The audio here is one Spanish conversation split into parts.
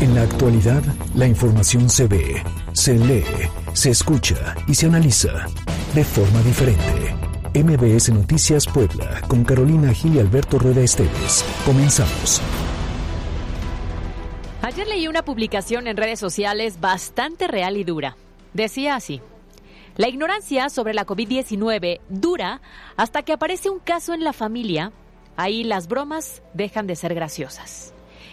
En la actualidad, la información se ve, se lee, se escucha y se analiza de forma diferente. MBS Noticias Puebla, con Carolina Gil y Alberto Rueda Esteves. Comenzamos. Ayer leí una publicación en redes sociales bastante real y dura. Decía así. La ignorancia sobre la COVID-19 dura hasta que aparece un caso en la familia. Ahí las bromas dejan de ser graciosas.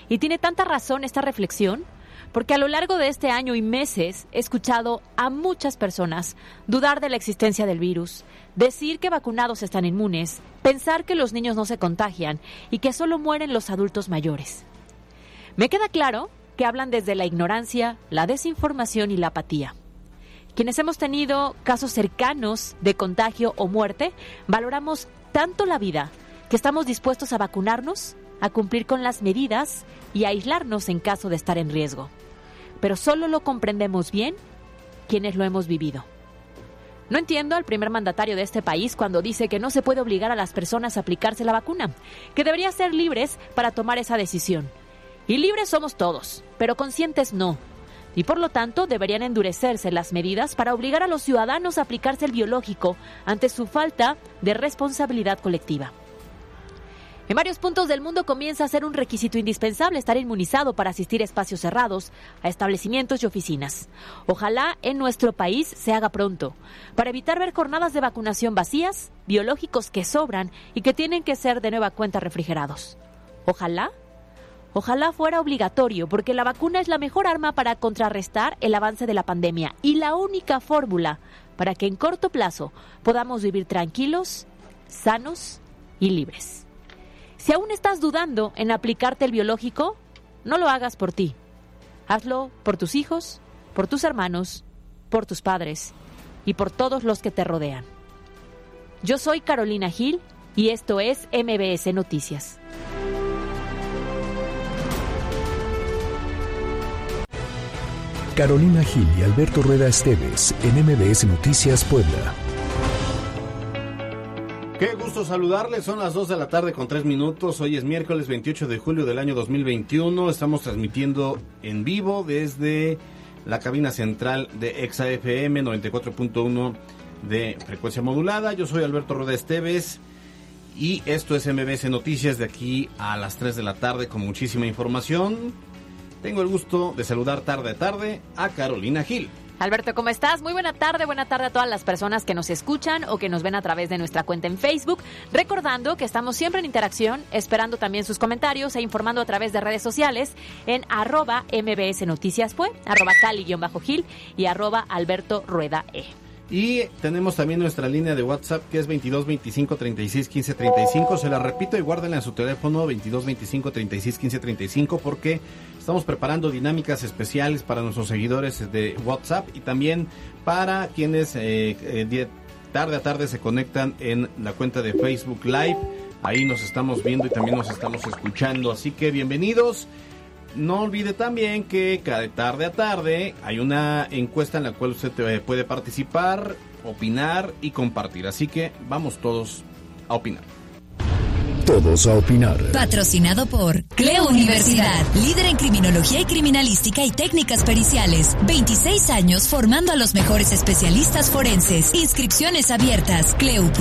Y tiene tanta razón esta reflexión porque a lo largo de este año y meses he escuchado a muchas personas dudar de la existencia del virus, decir que vacunados están inmunes, pensar que los niños no se contagian y que solo mueren los adultos mayores. Me queda claro que hablan desde la ignorancia, la desinformación y la apatía. Quienes hemos tenido casos cercanos de contagio o muerte, valoramos tanto la vida que estamos dispuestos a vacunarnos a cumplir con las medidas y aislarnos en caso de estar en riesgo. Pero solo lo comprendemos bien quienes lo hemos vivido. No entiendo al primer mandatario de este país cuando dice que no se puede obligar a las personas a aplicarse la vacuna, que deberían ser libres para tomar esa decisión. Y libres somos todos, pero conscientes no. Y por lo tanto deberían endurecerse las medidas para obligar a los ciudadanos a aplicarse el biológico ante su falta de responsabilidad colectiva. En varios puntos del mundo comienza a ser un requisito indispensable estar inmunizado para asistir a espacios cerrados, a establecimientos y oficinas. Ojalá en nuestro país se haga pronto, para evitar ver jornadas de vacunación vacías, biológicos que sobran y que tienen que ser de nueva cuenta refrigerados. Ojalá Ojalá fuera obligatorio, porque la vacuna es la mejor arma para contrarrestar el avance de la pandemia y la única fórmula para que en corto plazo podamos vivir tranquilos, sanos y libres. Si aún estás dudando en aplicarte el biológico, no lo hagas por ti. Hazlo por tus hijos, por tus hermanos, por tus padres y por todos los que te rodean. Yo soy Carolina Gil y esto es MBS Noticias. Carolina Gil y Alberto Rueda Esteves en MBS Noticias Puebla. Qué gusto saludarles, son las 2 de la tarde con 3 minutos, hoy es miércoles 28 de julio del año 2021, estamos transmitiendo en vivo desde la cabina central de ExaFM 94.1 de frecuencia modulada, yo soy Alberto Rueda Esteves y esto es MBS Noticias de aquí a las 3 de la tarde con muchísima información. Tengo el gusto de saludar tarde a tarde a Carolina Gil. Alberto, ¿cómo estás? Muy buena tarde, buena tarde a todas las personas que nos escuchan o que nos ven a través de nuestra cuenta en Facebook. Recordando que estamos siempre en interacción, esperando también sus comentarios e informando a través de redes sociales en arroba mbs noticias fue, arroba cali-gil y arroba alberto rueda e. Y tenemos también nuestra línea de WhatsApp que es 22 25 36 15 35. Se la repito y guárdenla en su teléfono 22 25 36 15 35 porque estamos preparando dinámicas especiales para nuestros seguidores de WhatsApp y también para quienes eh, eh, tarde a tarde se conectan en la cuenta de Facebook Live. Ahí nos estamos viendo y también nos estamos escuchando. Así que bienvenidos. No olvide también que cada tarde a tarde hay una encuesta en la cual usted puede participar, opinar y compartir. Así que vamos todos a opinar. Todos a opinar. Patrocinado por Cleo Universidad, líder en criminología y criminalística y técnicas periciales. 26 años formando a los mejores especialistas forenses. Inscripciones abiertas. cleu.edu.mx.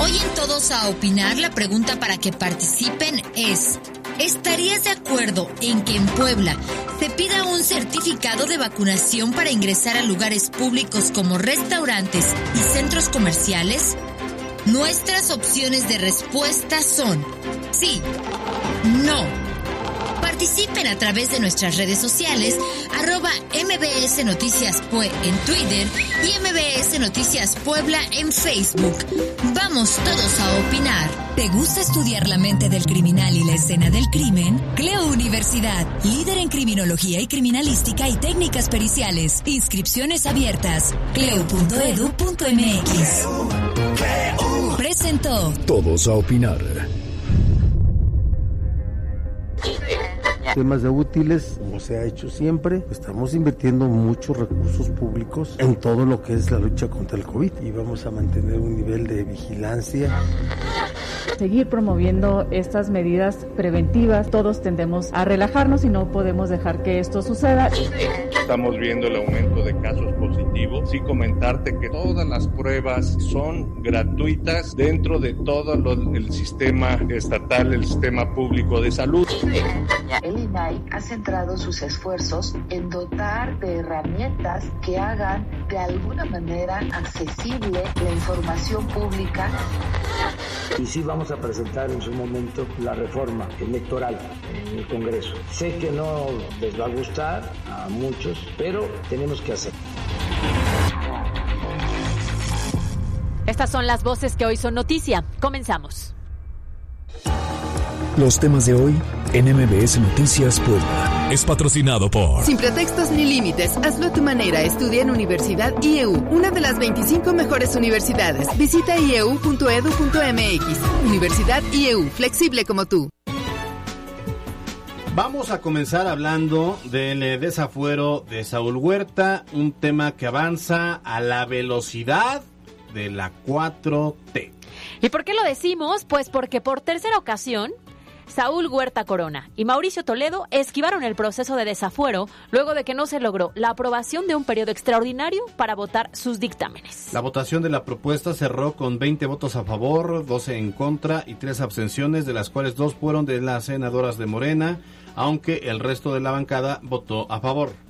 Hoy en Todos a Opinar, la pregunta para que participen es, ¿estarías de acuerdo en que en Puebla se pida un certificado de vacunación para ingresar a lugares públicos como restaurantes y centros comerciales? Nuestras opciones de respuesta son sí, no Participen a través de nuestras redes sociales, arroba MBS Noticias Pue en Twitter y MBS Noticias Puebla en Facebook. Vamos todos a opinar. ¿Te gusta estudiar la mente del criminal y la escena del crimen? Cleo Universidad, líder en criminología y criminalística y técnicas periciales. Inscripciones abiertas. Cleo.edu.mx. Presentó. Todos a opinar. Temas de útiles, como se ha hecho siempre, estamos invirtiendo muchos recursos públicos en todo lo que es la lucha contra el COVID y vamos a mantener un nivel de vigilancia. seguir promoviendo estas medidas preventivas. Todos tendemos a relajarnos y no podemos dejar que esto suceda. Estamos viendo el aumento de casos positivos. Sí comentarte que todas las pruebas son gratuitas dentro de todo el sistema estatal, el sistema público de salud. El INAI ha centrado sus esfuerzos en dotar de herramientas que hagan de alguna manera accesible la información pública. Y sí vamos a presentar en su momento la reforma electoral en el Congreso. Sé que no les va a gustar a muchos, pero tenemos que hacerlo. Estas son las voces que hoy son noticia. Comenzamos. Los temas de hoy en MBS Noticias Puebla. Es patrocinado por... Sin pretextos ni límites, hazlo a tu manera. Estudia en Universidad IEU, una de las 25 mejores universidades. Visita ieu.edu.mx. Universidad IEU, flexible como tú. Vamos a comenzar hablando del eh, desafuero de Saúl Huerta, un tema que avanza a la velocidad de la 4T. ¿Y por qué lo decimos? Pues porque por tercera ocasión Saúl Huerta Corona y Mauricio Toledo esquivaron el proceso de desafuero luego de que no se logró la aprobación de un periodo extraordinario para votar sus dictámenes. La votación de la propuesta cerró con 20 votos a favor, 12 en contra y 3 abstenciones, de las cuales dos fueron de las senadoras de Morena, aunque el resto de la bancada votó a favor.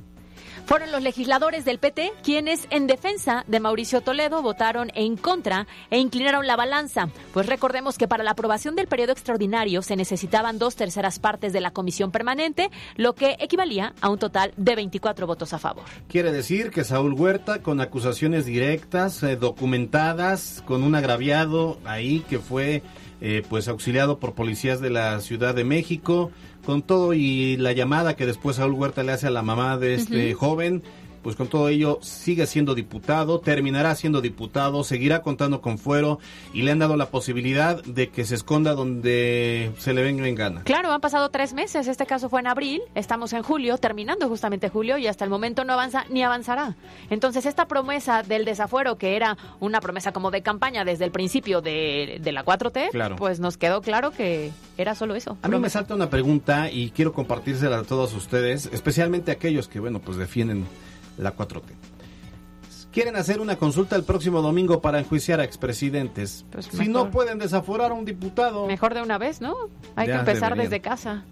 Fueron los legisladores del PT quienes, en defensa de Mauricio Toledo, votaron en contra e inclinaron la balanza. Pues recordemos que para la aprobación del periodo extraordinario se necesitaban dos terceras partes de la comisión permanente, lo que equivalía a un total de 24 votos a favor. Quiere decir que Saúl Huerta, con acusaciones directas, eh, documentadas, con un agraviado ahí que fue eh, pues auxiliado por policías de la Ciudad de México, con todo y la llamada que después Saúl Huerta le hace a la mamá de este joven, pues con todo ello sigue siendo diputado, terminará siendo diputado, seguirá contando con fuero y le han dado la posibilidad de que se esconda donde se le venga en gana. Claro, han pasado tres meses, este caso fue en abril, estamos en julio, terminando justamente julio y hasta el momento no avanza ni avanzará. Entonces esta promesa del desafuero, que era una promesa como de campaña desde el principio de, la 4T, pues nos quedó claro que era solo eso. A mí me salta una pregunta y quiero compartírsela a todos ustedes, especialmente aquellos que, bueno, pues defienden la 4T. Quieren hacer una consulta el próximo domingo para enjuiciar a expresidentes. Pues si no pueden desaforar a un diputado. Mejor de una vez, ¿no? Hay que empezar desde casa.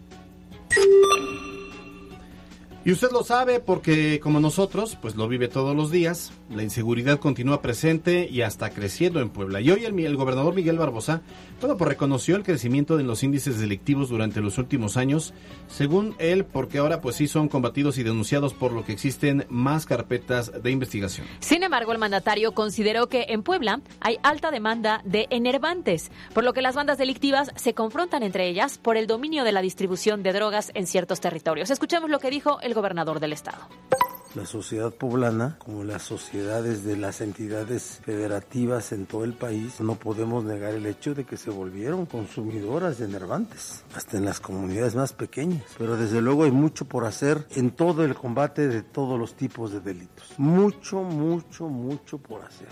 Y usted lo sabe porque como nosotros, pues lo vive todos los días. La inseguridad continúa presente y hasta creciendo en Puebla. Y hoy el, gobernador Miguel Barbosa, bueno, pues reconoció el crecimiento de los índices delictivos durante los últimos años, según él, porque ahora pues sí son combatidos y denunciados por lo que existen más carpetas de investigación. Sin embargo, el mandatario consideró que en Puebla hay alta demanda de enervantes, por lo que las bandas delictivas se confrontan entre ellas por el dominio de la distribución de drogas en ciertos territorios. Escuchemos lo que dijo el gobernador del estado. La sociedad poblana, como las sociedades de las entidades federativas en todo el país, no podemos negar el hecho de que se volvieron consumidoras de enervantes, hasta en las comunidades más pequeñas. Pero desde luego hay mucho por hacer en todo el combate de todos los tipos de delitos. Mucho, mucho, mucho por hacer.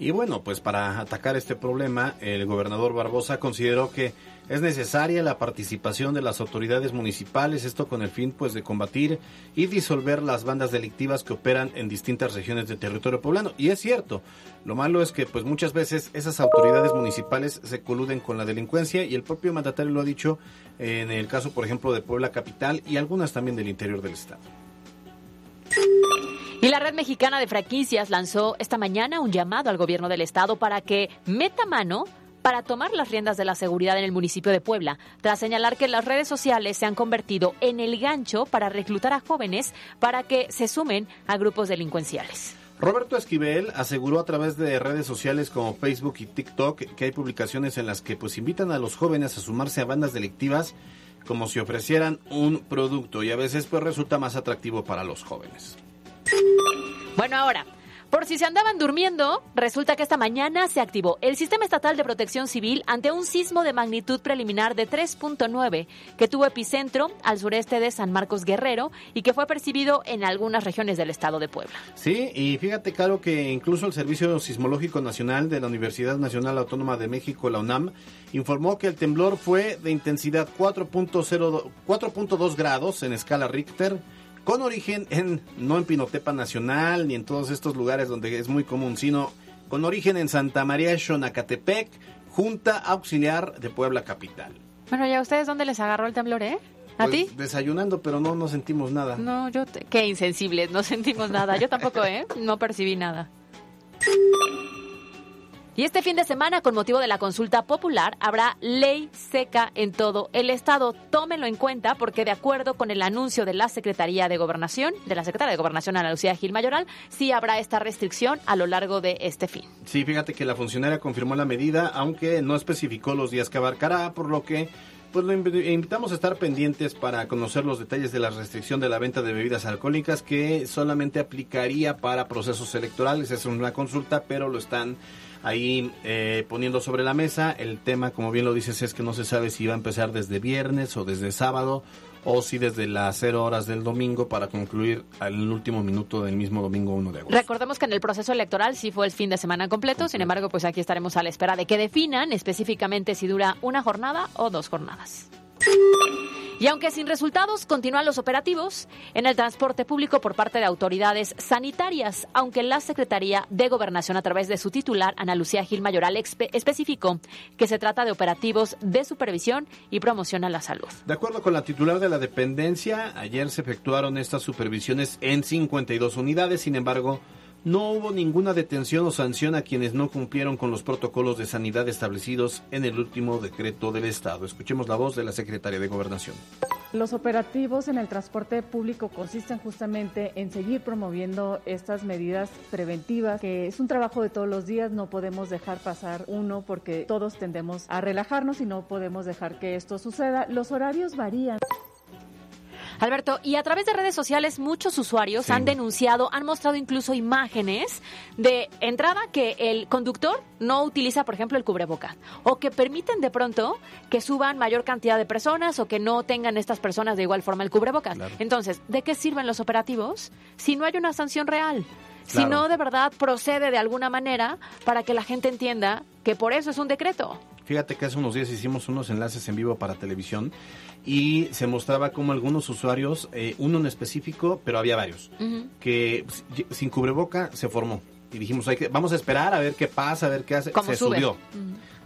Y bueno, pues para atacar este problema, el gobernador Barbosa consideró que es necesaria la participación de las autoridades municipales, esto con el fin pues de combatir y disolver las bandas delictivas que operan en distintas regiones del territorio poblano. Y es cierto, lo malo es que pues muchas veces esas autoridades municipales se coluden con la delincuencia y el propio mandatario lo ha dicho en el caso por ejemplo de Puebla Capital y algunas también del interior del estado. Y la Red Mexicana de Franquicias lanzó esta mañana un llamado al gobierno del estado para que meta mano para tomar las riendas de la seguridad en el municipio de Puebla, tras señalar que las redes sociales se han convertido en el gancho para reclutar a jóvenes para que se sumen a grupos delincuenciales. Roberto Esquivel aseguró a través de redes sociales como Facebook y TikTok que hay publicaciones en las que pues invitan a los jóvenes a sumarse a bandas delictivas como si ofrecieran un producto y a veces pues resulta más atractivo para los jóvenes. Bueno, ahora, Por si se andaban durmiendo, resulta que esta mañana se activó el Sistema Estatal de Protección Civil ante un sismo de magnitud preliminar de 3.9 que tuvo epicentro al sureste de San Marcos Guerrero y que fue percibido en algunas regiones del estado de Puebla. Sí, y fíjate, Caro, que incluso el Servicio Sismológico Nacional de la Universidad Nacional Autónoma de México, la UNAM, informó que el temblor fue de intensidad 4.2 grados en escala Richter con origen en, no en Pinotepa Nacional ni en todos estos lugares donde es muy común, sino con origen en Santa María Xonacatepec, Junta Auxiliar de Puebla Capital. Bueno, ¿ya ustedes dónde les agarró el temblor, eh? ¿A Pues, ti? Desayunando, pero no, no sentimos nada. No, yo... te- Qué insensibles, no sentimos nada. Yo tampoco, ¿eh? No percibí nada. Y este fin de semana, con motivo de la consulta popular, habrá ley seca en todo el estado. Tómenlo en cuenta porque de acuerdo con el anuncio de la Secretaría de Gobernación, de la Secretaria de Gobernación Ana Lucía Gil Mayoral, sí habrá esta restricción a lo largo de este fin. Sí, fíjate que la funcionaria confirmó la medida, aunque no especificó los días que abarcará, por lo que pues lo invi- invitamos a estar pendientes para conocer los detalles de la restricción de la venta de bebidas alcohólicas que solamente aplicaría para procesos electorales. Es una consulta, pero lo están ahí eh, poniendo sobre la mesa. El tema, como bien lo dices, es que no se sabe si va a empezar desde viernes o desde sábado o si desde las 0 horas del domingo para concluir al último minuto del mismo domingo 1 de agosto. Recordemos que en el proceso electoral sí fue el fin de semana completo, sin embargo, pues aquí estaremos a la espera de que definan específicamente si dura una jornada o dos jornadas. Y aunque sin resultados, continúan los operativos en el transporte público por parte de autoridades sanitarias, aunque la Secretaría de Gobernación, a través de su titular, Ana Lucía Gil Mayoral, especificó que se trata de operativos de supervisión y promoción a la salud. De acuerdo con la titular de la dependencia, ayer se efectuaron estas supervisiones en 52 unidades, sin embargo, no hubo ninguna detención o sanción a quienes no cumplieron con los protocolos de sanidad establecidos en el último decreto del Estado. Escuchemos la voz de la secretaria de Gobernación. Los operativos en el transporte público consisten justamente en seguir promoviendo estas medidas preventivas, que es un trabajo de todos los días, no podemos dejar pasar uno porque todos tendemos a relajarnos y no podemos dejar que esto suceda. Los horarios varían. Alberto, y a través de redes sociales muchos usuarios Sí. han denunciado, han mostrado incluso imágenes de entrada que el conductor no utiliza, por ejemplo, el cubreboca o que permiten de pronto que suban mayor cantidad de personas o que no tengan estas personas de igual forma el cubrebocas. Claro. Entonces, ¿de qué sirven los operativos si no hay una sanción real? Si Claro. no de verdad procede de alguna manera para que la gente entienda que por eso es un decreto. Fíjate que hace unos días hicimos unos enlaces en vivo para televisión y se mostraba como algunos usuarios, eh, uno en específico, pero había varios, que sin cubreboca se formó. Y dijimos, hay que, vamos a esperar a ver qué pasa, a ver qué hace. ¿Cómo se sube? subió.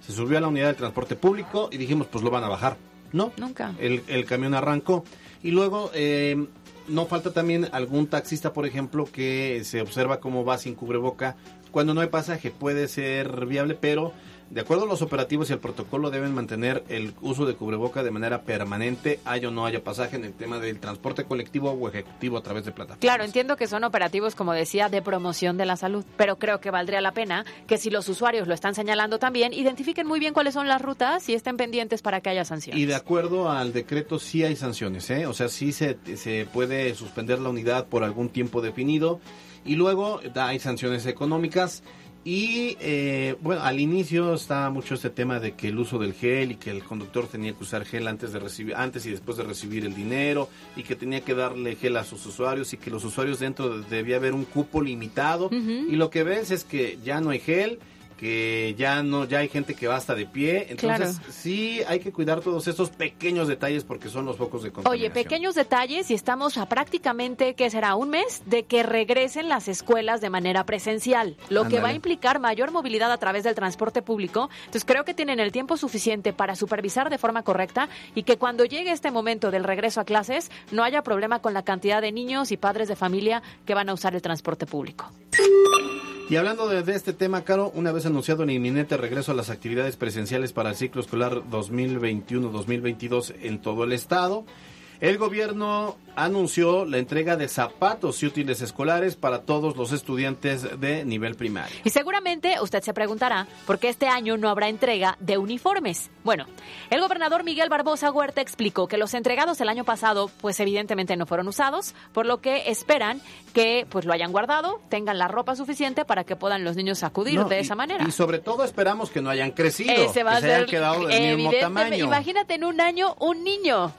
Se subió a la unidad de transporte público y dijimos, pues lo van a bajar. No, Nunca. el, el camión arrancó. Y luego, eh, no falta también algún taxista, por ejemplo, que se observa cómo va sin cubreboca. Cuando no hay pasaje puede ser viable, pero de acuerdo a los operativos y al protocolo deben mantener el uso de cubreboca de manera permanente, haya o no haya pasaje en el tema del transporte colectivo o ejecutivo a través de plataformas. Claro, entiendo que son operativos, como decía, de promoción de la salud, pero creo que valdría la pena que si los usuarios lo están señalando también, identifiquen muy bien cuáles son las rutas y estén pendientes para que haya sanciones. Y de acuerdo al decreto sí hay sanciones, ¿eh? O sea, sí se, se puede suspender la unidad por algún tiempo definido y luego hay sanciones económicas y eh, bueno, al inicio estaba mucho este tema de que el uso del gel y que el conductor tenía que usar gel antes de recibir antes y después de recibir el dinero y que tenía que darle gel a sus usuarios y que los usuarios dentro de- debía haber un cupo limitado. Y lo que ves es que ya no hay gel que ya no ya hay gente que va hasta de pie entonces Claro. sí hay que cuidar todos estos pequeños detalles porque son los focos de Oye, contaminación. pequeños detalles y estamos a prácticamente, ¿qué será? Un mes de que regresen las escuelas de manera presencial, lo que va a implicar mayor movilidad a través del transporte público. Entonces creo que tienen el tiempo suficiente para supervisar de forma correcta y que cuando llegue este momento del regreso a clases no haya problema con la cantidad de niños y padres de familia que van a usar el transporte público. Y hablando de, este tema, Caro, una vez anunciado el inminente regreso a las actividades presenciales para el ciclo escolar 2021-2022 en todo el estado, El gobierno anunció la entrega de zapatos y útiles escolares para todos los estudiantes de nivel primario. Y seguramente usted se preguntará por qué este año no habrá entrega de uniformes. Bueno, el gobernador Miguel Barbosa Huerta explicó que los entregados el año pasado pues evidentemente no fueron usados, por lo que esperan que pues lo hayan guardado, tengan la ropa suficiente para que puedan los niños acudir de esa manera. Y sobre todo esperamos que no hayan crecido, que se hayan quedado del mismo tamaño. Imagínate en un año un niño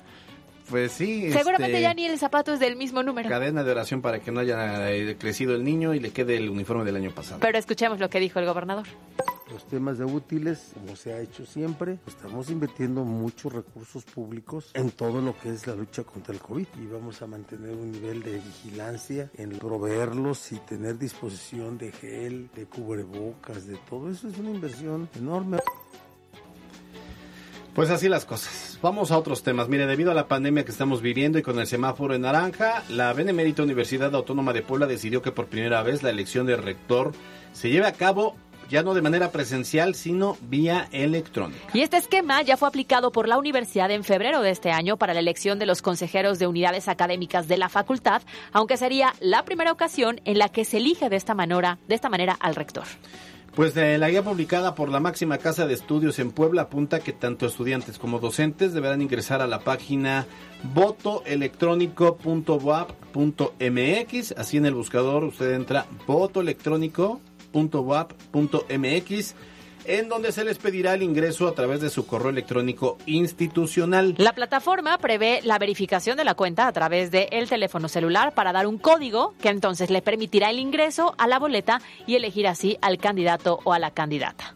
pues sí. Seguramente este, ya ni el zapato es del mismo número. Cadena de oración para que no haya eh, crecido el niño y le quede el uniforme del año pasado. Pero escuchemos lo que dijo el gobernador. Los temas de útiles, como se ha hecho siempre, estamos invirtiendo muchos recursos públicos en todo lo que es la lucha contra el COVID y vamos a mantener un nivel de vigilancia en proveerlos y tener disposición de gel, de cubrebocas, de todo eso es una inversión enorme. Pues así las cosas. Vamos a otros temas. Mire, debido a la pandemia que estamos viviendo y con el semáforo en naranja, la Benemérita Universidad Autónoma de Puebla decidió que por primera vez la elección de rector se lleve a cabo ya no de manera presencial, sino vía electrónica. Y este esquema ya fue aplicado por la universidad en febrero de este año para la elección de los consejeros de unidades académicas de la facultad, aunque sería la primera ocasión en la que se elige de esta manera, de esta manera al rector. Pues de la guía publicada por la máxima casa de estudios en Puebla apunta que tanto estudiantes como docentes deberán ingresar a la página votoelectrónico.wap.mx. Así en el buscador usted entra votoelectrónico.wap.mx en donde se les pedirá el ingreso a través de su correo electrónico institucional. La plataforma prevé la verificación de la cuenta a través del teléfono celular para dar un código que entonces le permitirá el ingreso a la boleta y elegir así al candidato o a la candidata.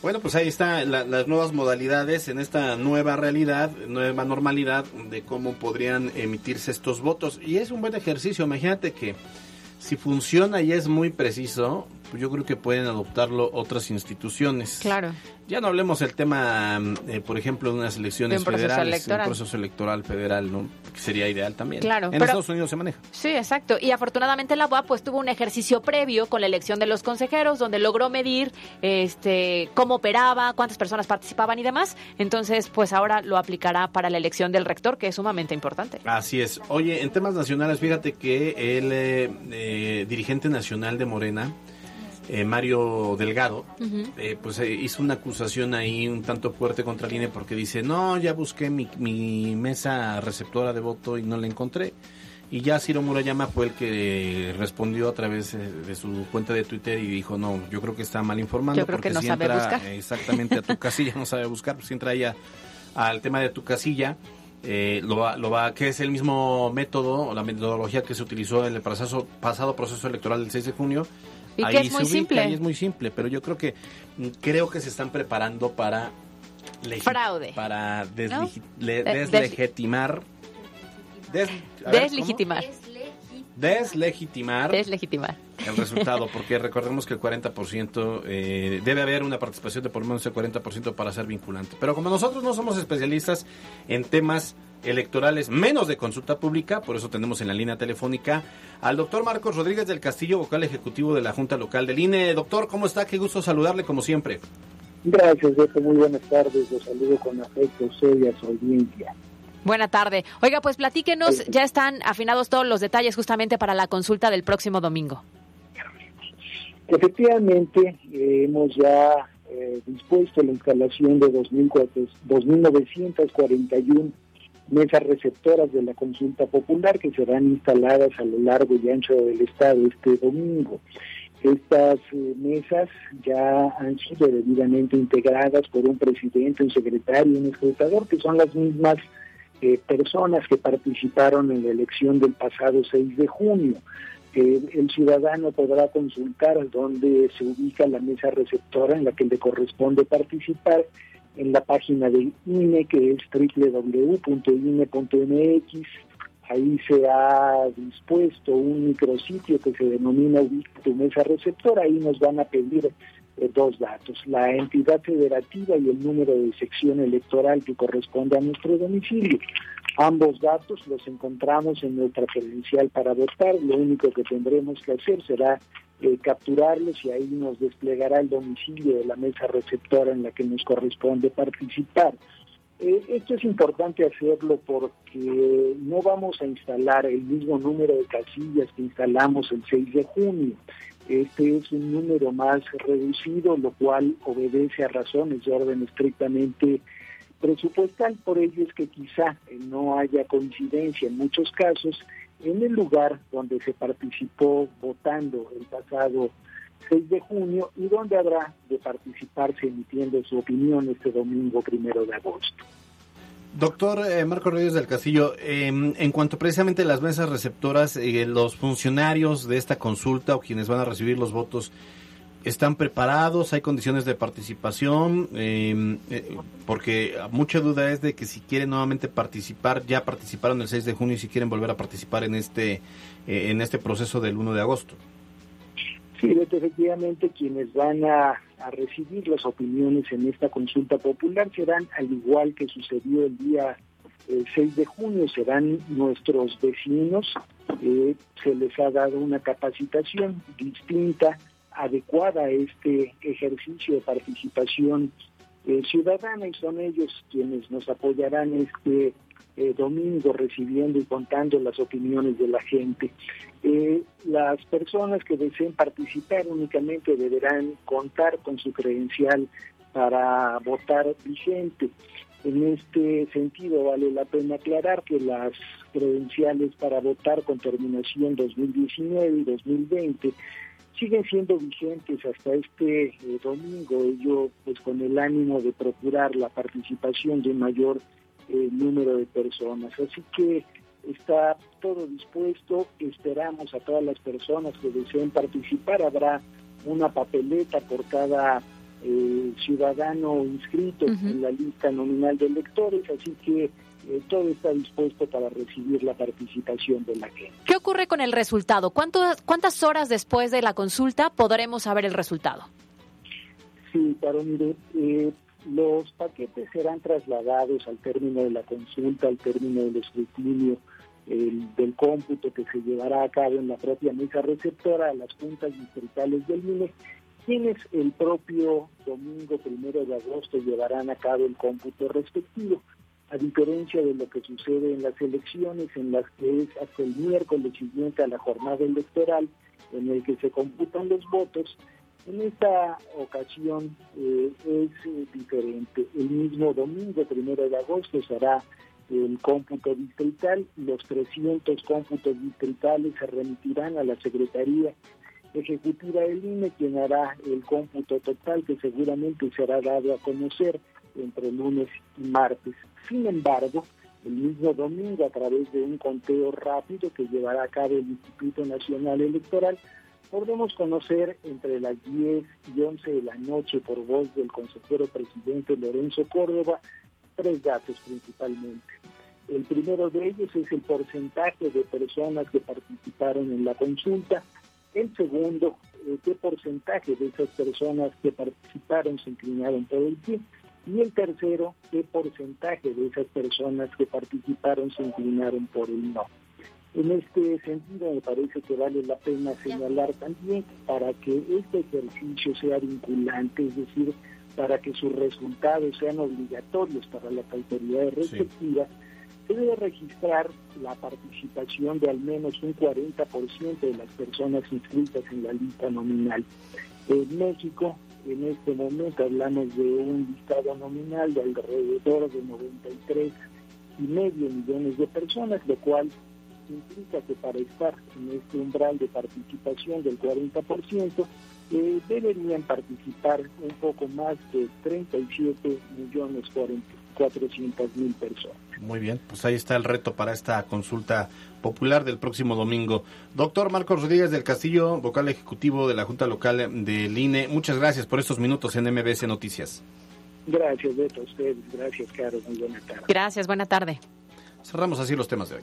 Bueno, pues ahí están las nuevas modalidades en esta nueva realidad, nueva normalidad de cómo podrían emitirse estos votos. Y es un buen ejercicio. Imagínate que si funciona y es muy preciso, yo creo que pueden adoptarlo otras instituciones. Claro. Ya no hablemos del tema, mm, eh, por ejemplo, de unas elecciones federales, un proceso electoral federal, ¿no? Que sería ideal también. Claro. En Estados Unidos se maneja. Sí, exacto. Y afortunadamente la UAP pues tuvo un ejercicio previo con la elección de los consejeros, donde logró medir este cómo operaba, cuántas personas participaban y demás. Entonces, pues ahora lo aplicará para la elección del rector, que es sumamente importante. Así es. Oye, en temas nacionales, fíjate que el eh, eh, dirigente nacional de Morena, eh, Mario Delgado, eh, pues eh, hizo una acusación ahí un tanto fuerte contra el INE porque dice, no, ya busqué mi, mi mesa receptora de voto y no la encontré. Y ya Ciro Murayama fue el que respondió a través de su cuenta de Twitter y dijo, no, yo creo que está mal informando. Yo creo porque que no si sabe entra buscar. exactamente a tu casilla, no sabe buscar, pues si entra ahí al tema de tu casilla, lo, va, lo va, que es el mismo método o la metodología que se utilizó en el pasado, pasado proceso electoral del 6 de junio, y que es muy simple. es muy simple, pero yo creo que creo que se están preparando para fraude, para eh, deslegitimar. Deslegitimar. Deslegitimar. Deslegitimar el resultado, porque recordemos que el 40% eh, debe haber una participación de por lo menos el 40% para ser vinculante. Pero como nosotros no somos especialistas en temas electorales, menos de consulta pública, por eso tenemos en la línea telefónica al doctor Marcos Rodríguez del Castillo, vocal ejecutivo de la Junta Local del INE. Doctor, ¿cómo está? Qué gusto saludarle como siempre. Gracias, Beto. Muy buenas tardes. Los saludo con afecto usted y a su audiencia. Buena tarde. Oiga, pues platíquenos, ya están afinados todos los detalles justamente para la consulta del próximo domingo. Efectivamente, eh, hemos ya eh, dispuesto la instalación de 2.941 mesas receptoras de la consulta popular que serán instaladas a lo largo y ancho del estado este domingo. Estas eh, mesas ya han sido debidamente integradas por un presidente, un secretario y un escrutador, que son las mismas personas que participaron en la elección del pasado 6 de junio. El ciudadano podrá consultar dónde se ubica la mesa receptora en la que le corresponde participar en la página de INE, que es www.ine.mx. Ahí se ha dispuesto un micrositio que se denomina Ubica mesa receptora. Ahí nos van a pedir eh, dos datos, la entidad federativa y el número de sección electoral que corresponde a nuestro domicilio. Ambos datos los encontramos en nuestra credencial para votar. Lo único que tendremos que hacer será eh, capturarlos y ahí nos desplegará el domicilio de la mesa receptora en la que nos corresponde participar. Eh, esto es importante hacerlo porque no vamos a instalar el mismo número de casillas que instalamos el 6 de junio. Este es un número más reducido, lo cual obedece a razones de orden estrictamente presupuestal. Por ello es que quizá no haya coincidencia en muchos casos en el lugar donde se participó votando el pasado 6 de junio y donde habrá de participarse emitiendo su opinión este domingo primero de agosto. Doctor eh, Marco Reyes del Castillo, em, en cuanto precisamente a las mesas receptoras, eh, los funcionarios de esta consulta o quienes van a recibir los votos, ¿están preparados? ¿Hay condiciones de participación? Em, eh, porque mucha duda es de que si quieren nuevamente participar, ya participaron el 6 de junio y si quieren volver a participar en este, en este proceso del 1 de agosto. Sí, efectivamente quienes van a, recibir las opiniones en esta consulta popular serán, al igual que sucedió el día 6 eh, de junio, serán nuestros vecinos. Eh, se les ha dado una capacitación distinta, adecuada a este ejercicio de participación eh, ciudadana y son ellos quienes nos apoyarán este eh, domingo recibiendo y contando las opiniones de la gente. Eh, las personas que deseen participar únicamente deberán contar con su credencial para votar vigente. En este sentido, vale la pena aclarar que las credenciales para votar con terminación 2019 y 2020 siguen siendo vigentes hasta este eh, domingo, ello pues con el ánimo de procurar la participación de mayor número de personas. Así que está todo dispuesto, esperamos a todas las personas que deseen participar, habrá una papeleta por cada eh, ciudadano inscrito en la lista nominal de electores, así que eh, todo está dispuesto para recibir la participación de la gente. ¿Qué ocurre con el resultado? ¿Cuántas horas después de la consulta podremos saber el resultado? Sí, claro, mire, eh, los paquetes serán trasladados al término de la consulta, al término del escrutinio del cómputo que se llevará a cabo en la propia mesa receptora a las juntas distritales del INE, quienes el propio domingo primero de agosto llevarán a cabo el cómputo respectivo. A diferencia de lo que sucede en las elecciones, en las que es hasta el miércoles siguiente a la jornada electoral, en el que se computan los votos, en esta ocasión eh, es eh, diferente. El mismo domingo, primero de agosto, será el cómputo distrital. Los 300 cómputos distritales se remitirán a la Secretaría Ejecutiva del INE, quien hará el cómputo total que seguramente será dado a conocer entre lunes y martes. Sin embargo, el mismo domingo, a través de un conteo rápido que llevará a cabo el Instituto Nacional Electoral, podremos conocer entre las 10 y 11 de la noche por voz del consejero presidente Lorenzo Córdoba tres datos principalmente. El primero de ellos es el porcentaje de personas que participaron en la consulta. El segundo, eh, qué porcentaje de esas personas que participaron se inclinaron por el sí. Y el tercero, qué porcentaje de esas personas que participaron se inclinaron por el no. En este sentido, me parece que vale la pena señalar también para que este ejercicio sea vinculante, es decir, para que sus resultados sean obligatorios para las autoridades respectivas, se debe registrar la participación de al menos un 40% de las personas inscritas en la lista nominal. En México, en este momento hablamos de un listado nominal de alrededor de 93 y medio millones de personas, lo cual implica que para estar en este umbral de participación del 40%, eh, deberían participar un poco más de 37 millones 400 mil personas. Muy bien, pues ahí está el reto para esta consulta popular del próximo domingo. Doctor Marcos Rodríguez del Castillo, vocal ejecutivo de la Junta Local del INE, muchas gracias por estos minutos en MBS Noticias. Gracias, Beto, a ustedes. Gracias, Caro. Muy buena tarde. Gracias, buena tarde. Cerramos así los temas de hoy.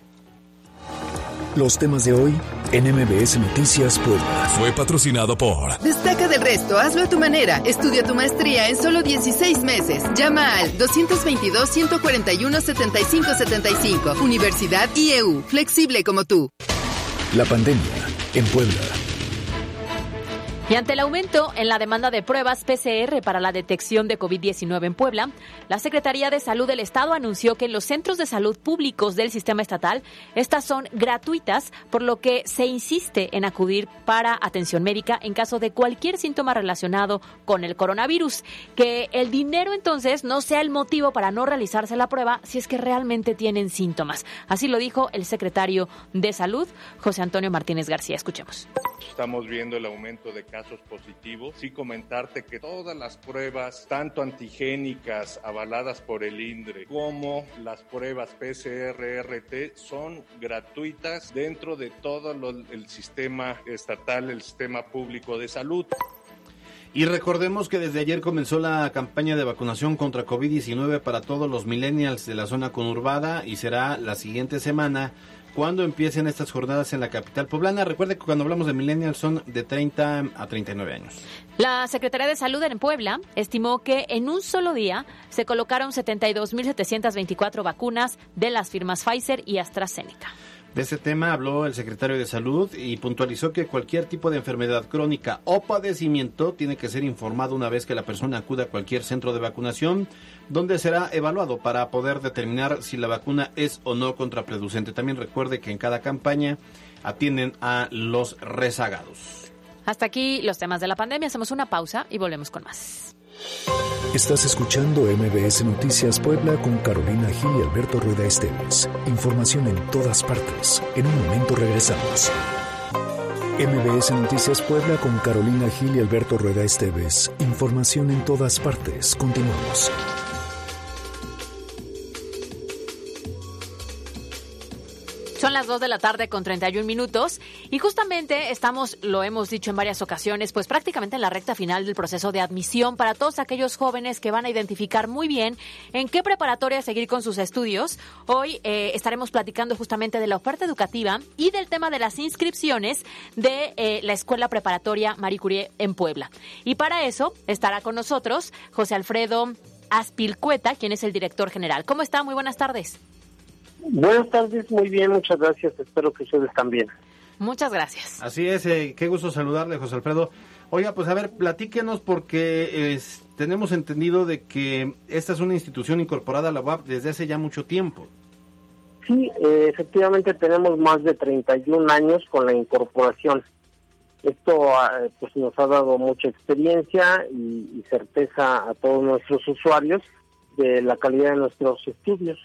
Los temas de hoy en MBS Noticias Puebla. Fue patrocinado por. Destaca del resto, hazlo a tu manera. Estudia tu maestría en solo 16 meses. Llama al 222-141-7575. Universidad IEU. Flexible como tú. La pandemia en Puebla. Y ante el aumento en la demanda de pruebas PCR para la detección de COVID-19 en Puebla, la Secretaría de Salud del Estado anunció que en los centros de salud públicos del sistema estatal estas son gratuitas, por lo que se insiste en acudir para atención médica en caso de cualquier síntoma relacionado con el coronavirus. Que el dinero entonces no sea el motivo para no realizarse la prueba si es que realmente tienen síntomas. Así lo dijo el secretario de Salud, José Antonio Martínez García. Escuchemos. Estamos viendo el aumento de casos positivos. Sí comentarte que todas las pruebas, tanto antigénicas avaladas por el INDRE como las pruebas PCR-RT son gratuitas dentro de todo el sistema estatal, el sistema público de salud. Y recordemos que desde ayer comenzó la campaña de vacunación contra COVID-19 para todos los millennials de la zona conurbada y será la siguiente semana cuando empiecen estas jornadas en la capital poblana. Recuerde que cuando hablamos de millennials son de 30 a 39 años. La Secretaría de Salud en Puebla estimó que en un solo día se colocaron 72.724 vacunas de las firmas Pfizer y AstraZeneca. De ese tema habló el secretario de Salud y puntualizó que cualquier tipo de enfermedad crónica o padecimiento tiene que ser informado una vez que la persona acuda a cualquier centro de vacunación, donde será evaluado para poder determinar si la vacuna es o no contraproducente. También recuerde que en cada campaña atienden a los rezagados. Hasta aquí los temas de la pandemia. Hacemos una pausa y volvemos con más. Estás escuchando MBS Noticias Puebla con Carolina Gil y Alberto Rueda Esteves. Información en todas partes. En un momento regresamos. MBS Noticias Puebla con Carolina Gil y Alberto Rueda Esteves. Información en todas partes. Continuamos. Son las 2 de la tarde con 31 minutos y justamente estamos, lo hemos dicho en varias ocasiones, pues prácticamente en la recta final del proceso de admisión para todos aquellos jóvenes que van a identificar muy bien en qué preparatoria seguir con sus estudios. Hoy eh, estaremos platicando justamente de la oferta educativa y del tema de las inscripciones de eh, la Escuela Preparatoria Marie Curie en Puebla. Y para eso estará con nosotros José Alfredo Aspilcueta, quien es el director general. ¿Cómo está? Muy buenas tardes. Buenas tardes, muy bien, muchas gracias. Espero que ustedes también. Muchas gracias. Así es, eh, qué gusto saludarle, José Alfredo. Oiga, pues a ver, platíquenos porque tenemos entendido de que esta es una institución incorporada a la UAP desde hace ya mucho tiempo. Sí, eh, efectivamente tenemos más de 31 años con la incorporación. Esto ah, pues nos ha dado mucha experiencia y certeza a todos nuestros usuarios de la calidad de nuestros estudios.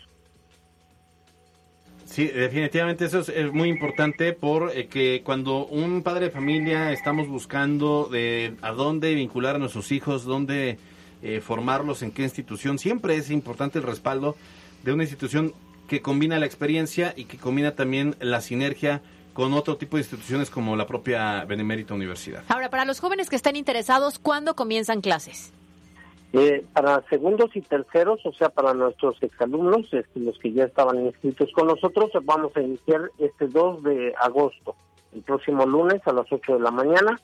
Sí, definitivamente eso es, muy importante porque eh, cuando un padre de familia estamos buscando de a dónde vincular a nuestros hijos, dónde eh, formarlos, en qué institución, siempre es importante el respaldo de una institución que combina la experiencia y que combina también la sinergia con otro tipo de instituciones como la propia Benemérita Universidad. Ahora, para los jóvenes que están interesados, ¿cuándo comienzan clases? Eh, para segundos y terceros, o sea, para nuestros exalumnos, este, los que ya estaban inscritos con nosotros, vamos a iniciar este 2 de agosto, el próximo lunes a las 8 de la mañana.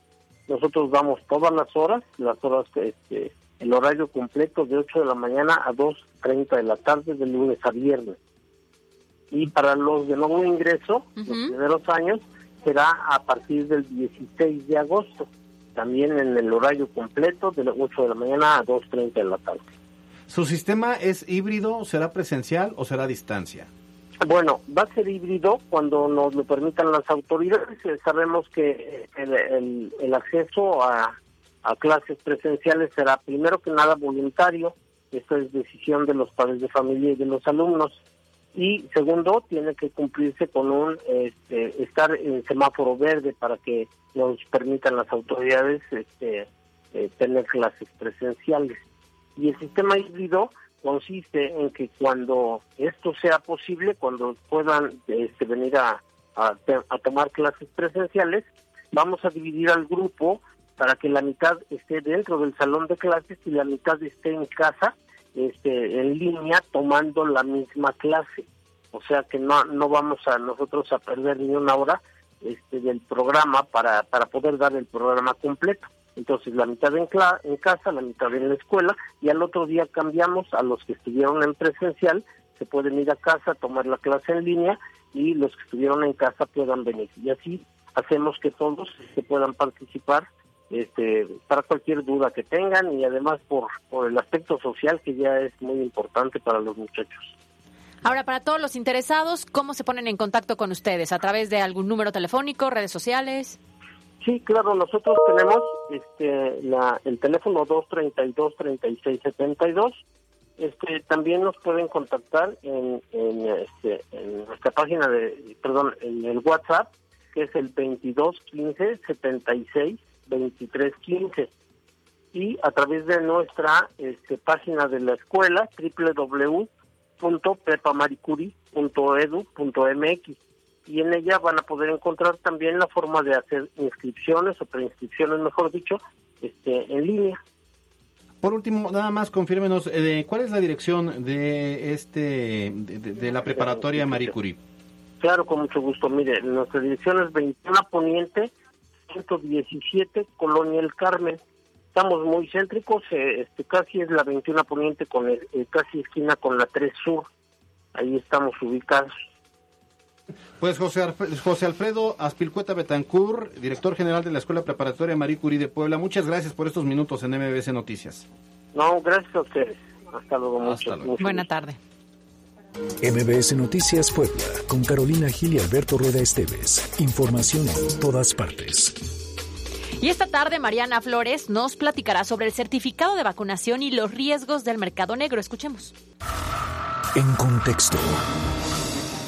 Nosotros damos todas las horas, las horas, este, el horario completo de 8 de la mañana a 2.30 de la tarde, de lunes a viernes. Y para los de nuevo ingreso, los primeros años, será a partir del 16 de agosto también en el horario completo de las 8 de la mañana a 2.30 de la tarde. ¿Su sistema es híbrido, será presencial o será a distancia? Bueno, va a ser híbrido cuando nos lo permitan las autoridades. Eh, sabemos que el, el, acceso a, a, clases presenciales será primero que nada voluntario. Esto es decisión de los padres de familia y de los alumnos y segundo tiene que cumplirse con un este, estar en semáforo verde para que nos permitan las autoridades este, eh, tener clases presenciales. Y el sistema híbrido consiste en que cuando esto sea posible cuando puedan este, venir a, a, a tomar clases presenciales vamos a dividir al grupo para que la mitad esté dentro del salón de clases y la mitad esté en casa este, en línea tomando la misma clase. O sea que no, no vamos a nosotros a perder ni una hora este, del programa para, para poder dar el programa completo. Entonces la mitad en, en casa, la mitad en la escuela y al otro día cambiamos a los que estuvieron en presencial, se pueden ir a casa, tomar la clase en línea y los que estuvieron en casa puedan venir. Y así hacemos que todos se puedan participar este, para cualquier duda que tengan y además por, por el aspecto social que ya es muy importante para los muchachos. Ahora, para todos los interesados, ¿cómo se ponen en contacto con ustedes? ¿A través de algún número telefónico, redes sociales? Sí, claro, nosotros tenemos este, la, el teléfono 232-3672. Este, también nos pueden contactar en, en, este, en nuestra página de, perdón, en el WhatsApp, que es el 2215 76 2315 y a través de nuestra este, página de la escuela www.prepamaricuri.edu.mx y en ella van a poder encontrar también la forma de hacer inscripciones o preinscripciones, mejor dicho, este, en línea. Por último, nada más confírmenos, eh, ¿cuál es la dirección de este de, la preparatoria Marie Curie? Claro, con mucho gusto. Mire, nuestra dirección es 21 Poniente, 117, Colonia El Carmen. Estamos muy céntricos, eh, este casi es la 21 Poniente, con el, eh, casi esquina con la 3 Sur. Ahí estamos ubicados. Pues José, José Alfredo Aspilcueta Betancur, director general de la Escuela Preparatoria Marie Curie de Puebla, muchas gracias por estos minutos en MBS Noticias. No, gracias a ustedes. Hasta luego. Hasta luego. Buena tarde. MBS Noticias Puebla, con Carolina Gil y Alberto Rueda Esteves. Información en todas partes. Y esta tarde Mariana Flores nos platicará sobre el certificado de vacunación y los riesgos del mercado negro. Escuchemos. En contexto.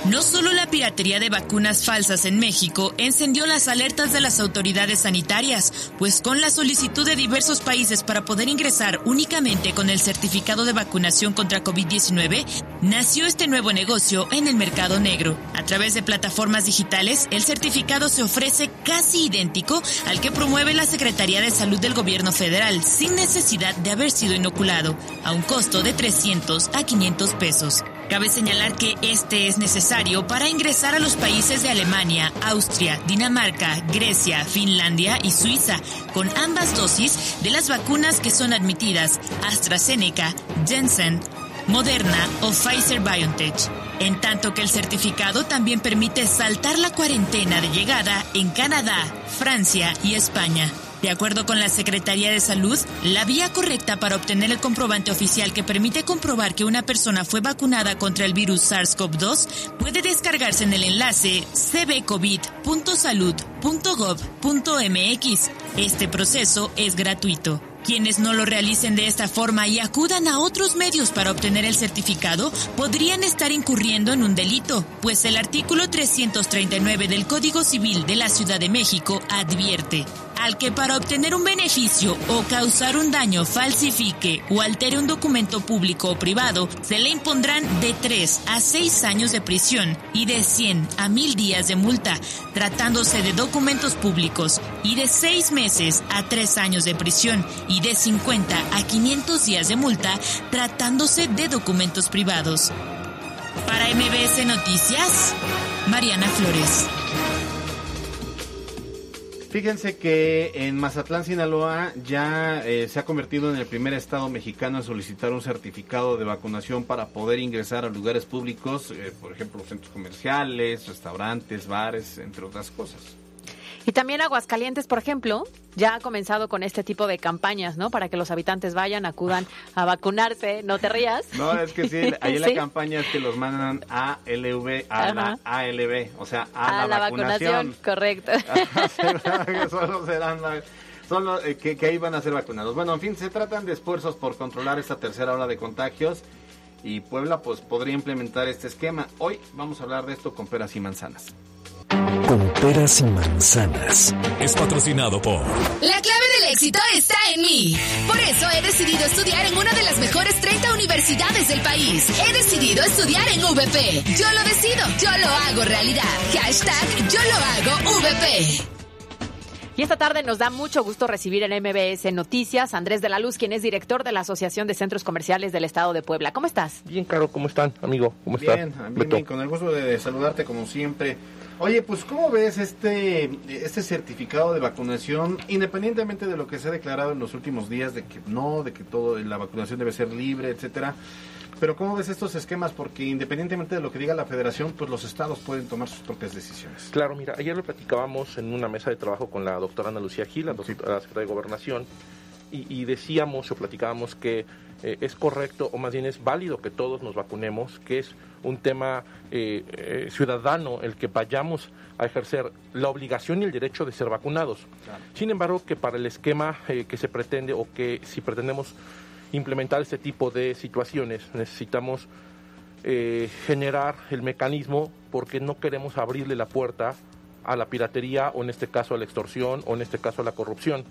No solo la piratería de vacunas falsas en México encendió las alertas de las autoridades sanitarias, pues con la solicitud de diversos países para poder ingresar únicamente con el certificado de vacunación contra COVID-19, nació este nuevo negocio en el mercado negro. A través de plataformas digitales, el certificado se ofrece casi idéntico al que promueve la Secretaría de Salud del Gobierno Federal, sin necesidad de haber sido inoculado, a un costo de 300 a 500 pesos. Cabe señalar que este es necesario para ingresar a los países de Alemania, Austria, Dinamarca, Grecia, Finlandia y Suiza, con ambas dosis de las vacunas que son admitidas AstraZeneca, Jensen, Moderna o Pfizer BioNTech. En tanto que el certificado también permite saltar la cuarentena de llegada en Canadá, Francia y España. De acuerdo con la Secretaría de Salud, la vía correcta para obtener el comprobante oficial que permite comprobar que una persona fue vacunada contra el virus SARS-CoV-2 puede descargarse en el enlace cbcovid.salud.gov.mx. Este proceso es gratuito. Quienes no lo realicen de esta forma y acudan a otros medios para obtener el certificado podrían estar incurriendo en un delito, pues el artículo 339 del Código Civil de la Ciudad de México advierte al que para obtener un beneficio o causar un daño falsifique o altere un documento público o privado, se le impondrán de 3 a 6 años de prisión y de 100 a 1000 días de multa, tratándose de documentos públicos, y de 6 meses a 3 años de prisión y de 50 a 500 días de multa, tratándose de documentos privados. Para MBS Noticias, Mariana Flores. Fíjense que en Mazatlán, Sinaloa, ya eh, se ha convertido en el primer estado mexicano en solicitar un certificado de vacunación para poder ingresar a lugares públicos, eh, por ejemplo, centros comerciales, restaurantes, bares, entre otras cosas. Y también Aguascalientes, por ejemplo, ya ha comenzado con este tipo de campañas, ¿no? Para que los habitantes vayan, acudan a vacunarse. No te rías. No, es que sí, ahí la campaña es que los mandan a LV, a la ALB, o sea, a, la, vacunación. Correcto. Solo serán son los, eh, que, que ahí van a ser vacunados. Bueno, en fin, se tratan de esfuerzos por controlar esta tercera ola de contagios y Puebla pues podría implementar este esquema. Hoy vamos a hablar de esto con peras y manzanas con peras y manzanas. Es patrocinado por... La clave del éxito está en mí. Por eso he decidido estudiar en una de las mejores 30 universidades del país. He decidido estudiar en VP. Yo lo decido, yo lo hago realidad. Hashtag yo lo hago VP. Y esta tarde nos da mucho gusto recibir en MBS Noticias Andrés de la Luz, quien es director de la Asociación de Centros Comerciales del Estado de Puebla. ¿Cómo estás? Bien, Caro, ¿cómo están, amigo? ¿Cómo estás? Bien, bien, con el gusto de saludarte como siempre. Oye, pues ¿cómo ves este, este certificado de vacunación, independientemente de lo que se ha declarado en los últimos días, de que no, de que todo la vacunación debe ser libre, etcétera? Pero ¿cómo ves estos esquemas? Porque independientemente de lo que diga la federación, pues los estados pueden tomar sus propias decisiones. Claro, mira, ayer lo platicábamos en una mesa de trabajo con la doctora Ana Lucía Gil, la, doctora, la secretaria de Gobernación, y, y decíamos o platicábamos que eh, es correcto o más bien es válido que todos nos vacunemos, que es un tema eh, eh, ciudadano el que vayamos a ejercer la obligación y el derecho de ser vacunados. Sin embargo, que para el esquema que se pretende o que si pretendemos implementar este tipo de situaciones necesitamos generar el mecanismo porque no queremos abrirle la puerta a la piratería o en este caso a la extorsión o en este caso a la corrupción.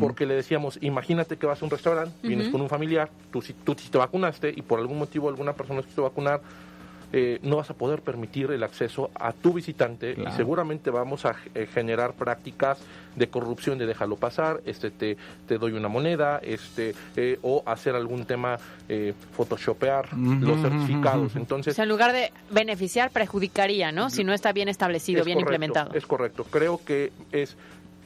Porque le decíamos, imagínate que vas a un restaurante, vienes con un familiar, tú, tú, tú te vacunaste y por algún motivo alguna persona se quiso vacunar, eh, no vas a poder permitir el acceso a tu visitante y seguramente vamos a eh, generar prácticas de corrupción de déjalo pasar, este te, te doy una moneda, este eh, o hacer algún tema photoshopear los certificados. Entonces, en lugar de beneficiar perjudicaría, ¿no? Si no está bien establecido, bien implementado. Es correcto. Creo que es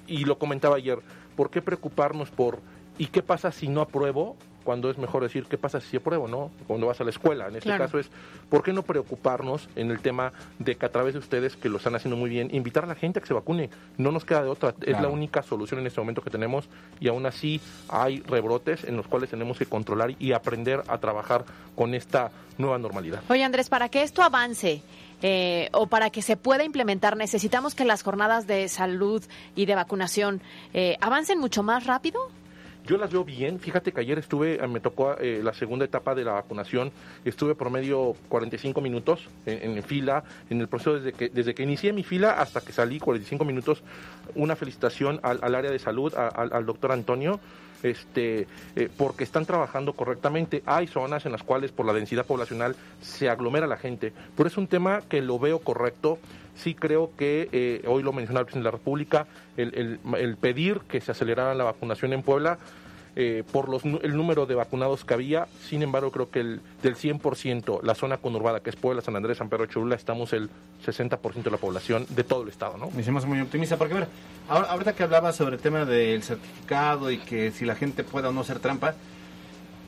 y lo comentaba ayer, ¿por qué preocuparnos por ¿y qué pasa si no apruebo? Cuando es mejor decir qué pasa si apruebo, ¿no? Cuando vas a la escuela. En este caso es, ¿por qué no preocuparnos en el tema de que a través de ustedes, que lo están haciendo muy bien, invitar a la gente a que se vacune? No nos queda de otra. Es la única solución en este momento que tenemos y aún así hay rebrotes en los cuales tenemos que controlar y aprender a trabajar con esta nueva normalidad. Oye, Andrés, para que esto avance, eh, o para que se pueda implementar, necesitamos que las jornadas de salud y de vacunación eh, avancen mucho más rápido. Yo las veo bien. Fíjate que ayer estuve, eh, me tocó eh, la segunda etapa de la vacunación. Estuve por medio 45 minutos en, fila, en el proceso desde que, desde que inicié mi fila hasta que salí, 45 minutos. Una felicitación al, área de salud, al doctor Antonio este, eh, porque están trabajando correctamente. Hay zonas en las cuales por la densidad poblacional se aglomera la gente, pero es un tema que lo veo correcto. Sí creo que, hoy lo mencionaba el presidente de la República, el, el pedir que se acelerara la vacunación en Puebla eh, por los, el número de vacunados que había. Sin embargo, creo que el, del 100%, la zona conurbada, que es Puebla, San Andrés, San Pedro, Cholula, estamos el 60% de la población de todo el estado, ¿no? Me hicimos muy optimista, porque, ver, ahora, ahorita que hablaba sobre el tema del certificado y que si la gente pueda o no hacer trampa,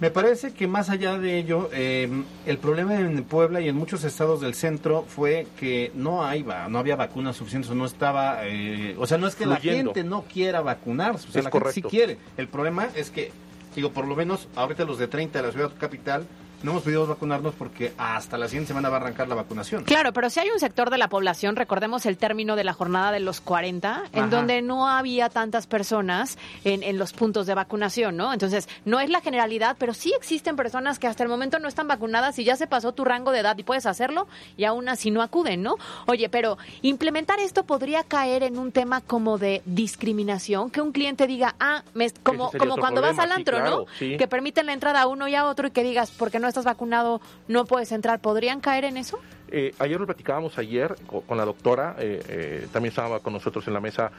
me parece que más allá de ello, eh, el problema en Puebla y en muchos estados del centro fue que no hay no había vacunas suficientes o no estaba, eh, o sea, no es que la gente no quiera vacunarse, o sea, la gente sí quiere. El problema es que, digo, por lo menos ahorita los de 30 de la ciudad capital no hemos podido vacunarnos porque hasta la siguiente semana va a arrancar la vacunación. Claro, pero si hay un sector de la población, recordemos el término de la jornada de los 40, en donde no había tantas personas en, en, los puntos de vacunación, ¿no? Entonces, no es la generalidad, pero sí existen personas que hasta el momento no están vacunadas y ya se pasó tu rango de edad y puedes hacerlo y aún así no acuden, ¿no? Oye, pero implementar esto podría caer en un tema como de discriminación, que un cliente diga, ah, me, como, como cuando vas al antro, ¿no? Que permiten la entrada a uno y a otro y que digas, porque no estás vacunado no puedes entrar. ¿Podrían caer en eso? Eh, ayer lo platicábamos ayer con, la doctora, eh, eh, también estaba con nosotros en la mesa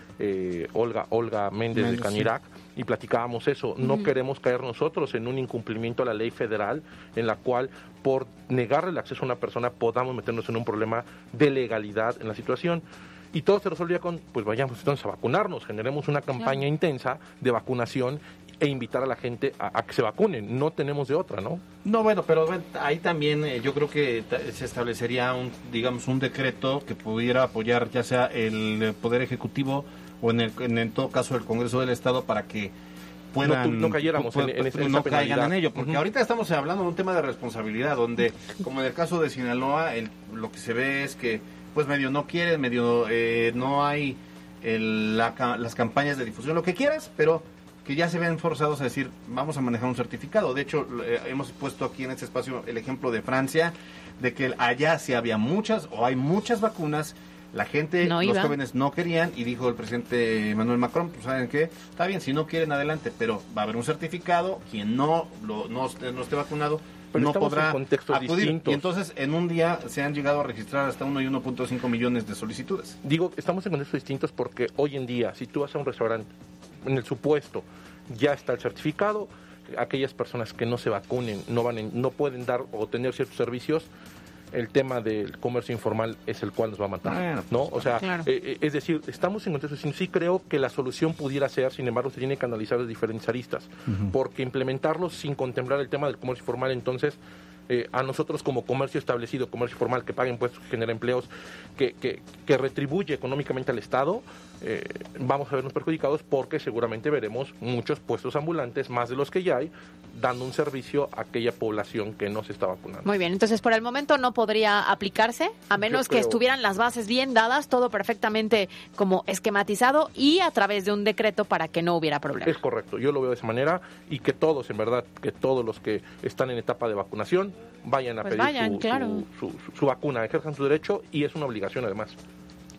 Olga Olga Méndez, de Canirac, y platicábamos eso. No queremos caer nosotros en un incumplimiento a la ley federal en la cual por negarle el acceso a una persona podamos meternos en un problema de legalidad en la situación y todo se resolvía con, pues vayamos entonces a vacunarnos, generemos una campaña intensa de vacunación e invitar a la gente a, que se vacunen. No tenemos de otra, ¿no? No, bueno, pero ahí también eh, yo creo que se establecería un, digamos, un decreto que pudiera apoyar ya sea el Poder Ejecutivo o en, el, en, todo caso el Congreso del Estado para que puedan no, cayéramos en, no caigan en ello porque ahorita estamos hablando de un tema de responsabilidad donde como en el caso de Sinaloa lo que se ve es que pues medio no quieren medio eh, no hay las campañas de difusión lo que quieras pero que ya se ven forzados a decir, vamos a manejar un certificado. De hecho, eh, hemos puesto aquí en este espacio el ejemplo de Francia, de que allá sí había muchas o hay muchas vacunas, la gente, los jóvenes no querían y dijo el presidente Emmanuel Macron, pues saben qué, está bien, si no quieren adelante, pero va a haber un certificado, quien no, lo, no, esté vacunado no podrá acudir. Y entonces en un día se han llegado a registrar hasta 1 y 1.5 millones de solicitudes. Digo, estamos en contextos distintos porque hoy en día, si tú vas a un restaurante en el supuesto ya está el certificado, aquellas personas que no se vacunen no van no pueden dar o tener ciertos servicios el tema del comercio informal es el cual nos va a matar, ¿no? O sea, eh, eh, es decir, estamos en contexto, sí creo que la solución pudiera ser, sin embargo, se tiene que analizar de diferentes aristas, porque implementarlo sin contemplar el tema del comercio informal, entonces eh, a nosotros como comercio establecido, comercio formal, que paga impuestos, que genera empleos, que, que, que retribuye económicamente al Estado, eh, vamos a vernos perjudicados porque seguramente veremos muchos puestos ambulantes, más de los que ya hay, dando un servicio a aquella población que no se está vacunando. Muy bien, entonces por el momento no podría aplicarse, a menos que estuvieran las bases bien dadas, todo perfectamente como esquematizado y a través de un decreto para que no hubiera problema. Es correcto, yo lo veo de esa manera y que todos, en verdad, que todos los que están en etapa de vacunación vayan a Pues pedir vayan, su, claro. su- su- su vacuna, ejerzan su derecho y es una obligación además.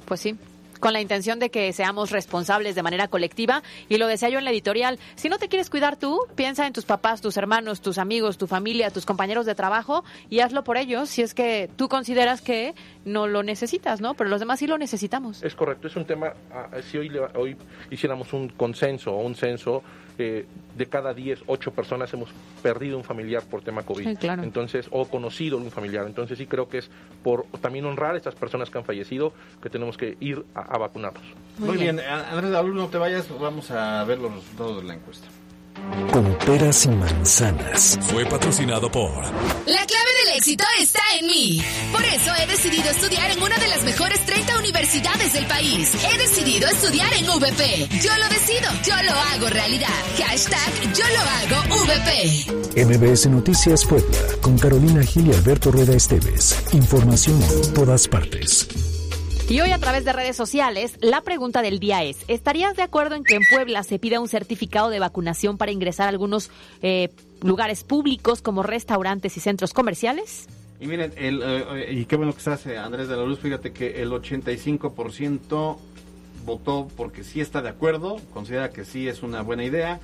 Pues sí. Con la intención de que seamos responsables de manera colectiva. Y lo decía yo en la editorial, si no te quieres cuidar tú, piensa en tus papás, tus hermanos, tus amigos, tu familia, tus compañeros de trabajo y hazlo por ellos si es que tú consideras que no lo necesitas, ¿no? Pero los demás sí lo necesitamos. Es correcto, es un tema, ah, si hoy, hoy hiciéramos un consenso o un censo, eh, de cada 10, 8 personas hemos perdido un familiar por tema COVID. Sí, claro. Entonces, o conocido un familiar. Entonces sí creo que es por también honrar a estas personas que han fallecido que tenemos que ir a, a vacunarlos. Muy, bien. Andrés Alú, no te vayas, vamos a ver los resultados de la encuesta. Con peras y manzanas. Fue patrocinado por La clave del éxito está en mí. Por eso he decidido estudiar en una de las mejores 30 universidades del país. He decidido estudiar en VP. Yo lo decido, yo lo hago realidad. Hashtag yo lo hago VP. MBS Noticias Puebla, con Carolina Gil y Alberto Rueda Esteves. Información en todas partes. Y hoy a través de redes sociales, la pregunta del día es, ¿estarías de acuerdo en que en Puebla se pida un certificado de vacunación para ingresar a algunos eh, lugares públicos como restaurantes y centros comerciales? Y miren, el, eh, y qué bueno que estás, eh, Andrés de la Luz, fíjate que el 85% votó porque sí está de acuerdo, considera que sí es una buena idea,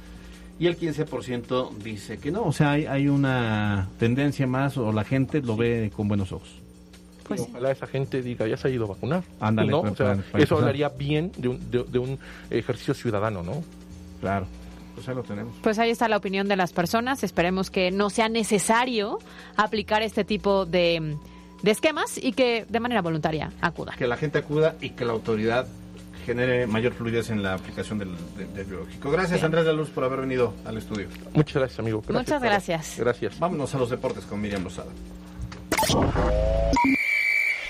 y el 15% dice que no, o sea, hay, hay una tendencia más o la gente lo ve con buenos ojos. Pues Ojalá esa gente diga, ya se ha ido a vacunar. Ándale, ¿no? para- O sea, eso hablaría bien de un, de, de un ejercicio ciudadano, ¿no? Claro, pues ahí lo tenemos. Pues ahí está la opinión de las personas. Esperemos que no sea necesario aplicar este tipo de, de esquemas y que de manera voluntaria acudan. Que la gente acuda y que la autoridad genere mayor fluidez en la aplicación del, del- del biológico. Gracias, Bien. Andrés de la Luz, por haber venido al estudio. Muchas gracias, amigo. Gracias, Muchas gracias. Gracias. Vámonos a los deportes con Miriam Lozada.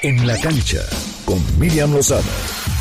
En la cancha, con Miriam Lozada.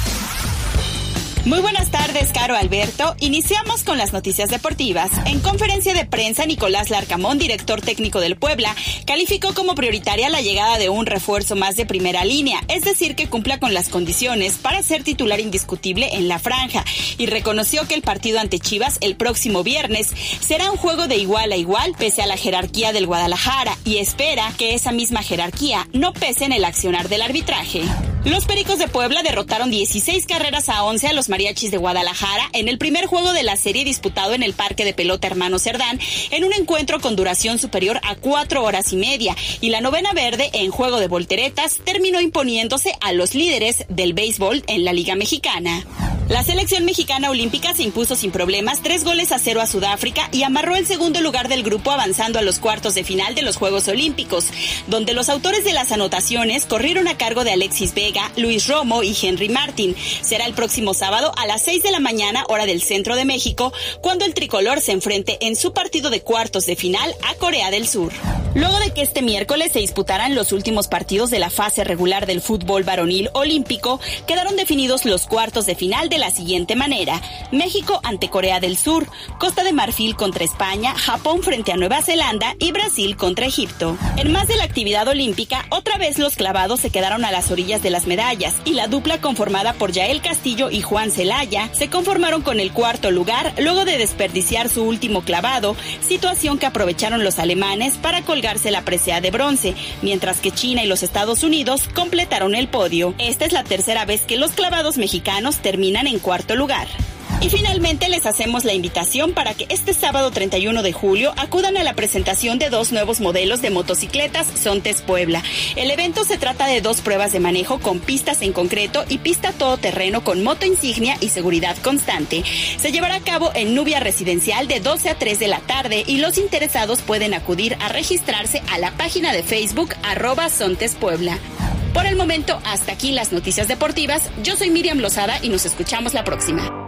Muy buenas tardes, Caro Alberto. Iniciamos con las noticias deportivas. En conferencia de prensa, Nicolás Larcamón, director técnico del Puebla, calificó como prioritaria la llegada de un refuerzo más de primera línea, es decir, que cumpla con las condiciones para ser titular indiscutible en la franja, y reconoció que el partido ante Chivas el próximo viernes será un juego de igual a igual pese a la jerarquía del Guadalajara y espera que esa misma jerarquía no pese en el accionar del arbitraje. Los Pericos de Puebla derrotaron 16 carreras a 11 a los Mariachis de Guadalajara en el primer juego de la serie disputado en el Parque de Pelota Hermano Cerdán en un encuentro con duración superior a cuatro horas y media y la novena verde en juego de volteretas terminó imponiéndose a los líderes del béisbol en la Liga Mexicana. La selección mexicana olímpica se impuso sin problemas tres goles a cero a Sudáfrica y amarró el segundo lugar del grupo avanzando a los cuartos de final de los Juegos Olímpicos, donde los autores de las anotaciones corrieron a cargo de Alexis Vega, Luis Romo y Henry Martin. Será el próximo sábado a las 6 de la mañana, hora del centro de México, cuando el tricolor se enfrente en su partido de cuartos de final a Corea del Sur. Luego de que este miércoles se disputaran los últimos partidos de la fase regular del fútbol varonil olímpico, quedaron definidos los cuartos de final de la siguiente manera. México ante Corea del Sur, Costa de Marfil contra España, Japón frente a Nueva Zelanda y Brasil contra Egipto. En más de la actividad olímpica, otra vez los clavados se quedaron a las orillas de las medallas y la dupla conformada por Yael Castillo y Juan Celaya se conformaron con el cuarto lugar luego de desperdiciar su último clavado, situación que aprovecharon los alemanes para colgarse la presea de bronce, mientras que China y los Estados Unidos completaron el podio. Esta es la tercera vez que los clavados mexicanos terminan en cuarto lugar. Y finalmente les hacemos la invitación para que este sábado 31 de julio acudan a la presentación de dos nuevos modelos de motocicletas Sontes Puebla. El evento se trata de dos pruebas de manejo con pistas en concreto y pista todoterreno con moto insignia y seguridad constante. Se llevará a cabo en Nubia Residencial de 12 a 3 de la tarde y los interesados pueden acudir a registrarse a la página de Facebook arroba Sontes Puebla. Por el momento, hasta aquí las noticias deportivas. Yo soy Miriam Lozada y nos escuchamos la próxima.